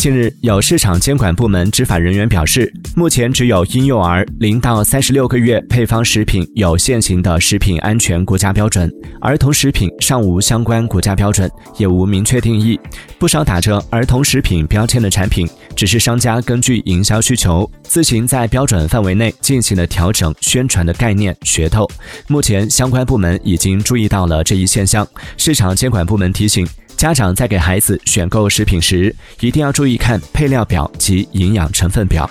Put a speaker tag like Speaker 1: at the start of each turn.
Speaker 1: 近日，有市场监管部门执法人员表示，目前只有婴幼儿零到三十六个月配方食品有现行的食品安全国家标准，儿童食品尚无相关国家标准，也无明确定义。不少打着儿童食品标签的产品，只是商家根据营销需求，自行在标准范围内进行了调整宣传的概念噱头。目前，相关部门已经注意到了这一现象，市场监管部门提醒。家长在给孩子选购食品时，一定要注意看配料表及营养成分表。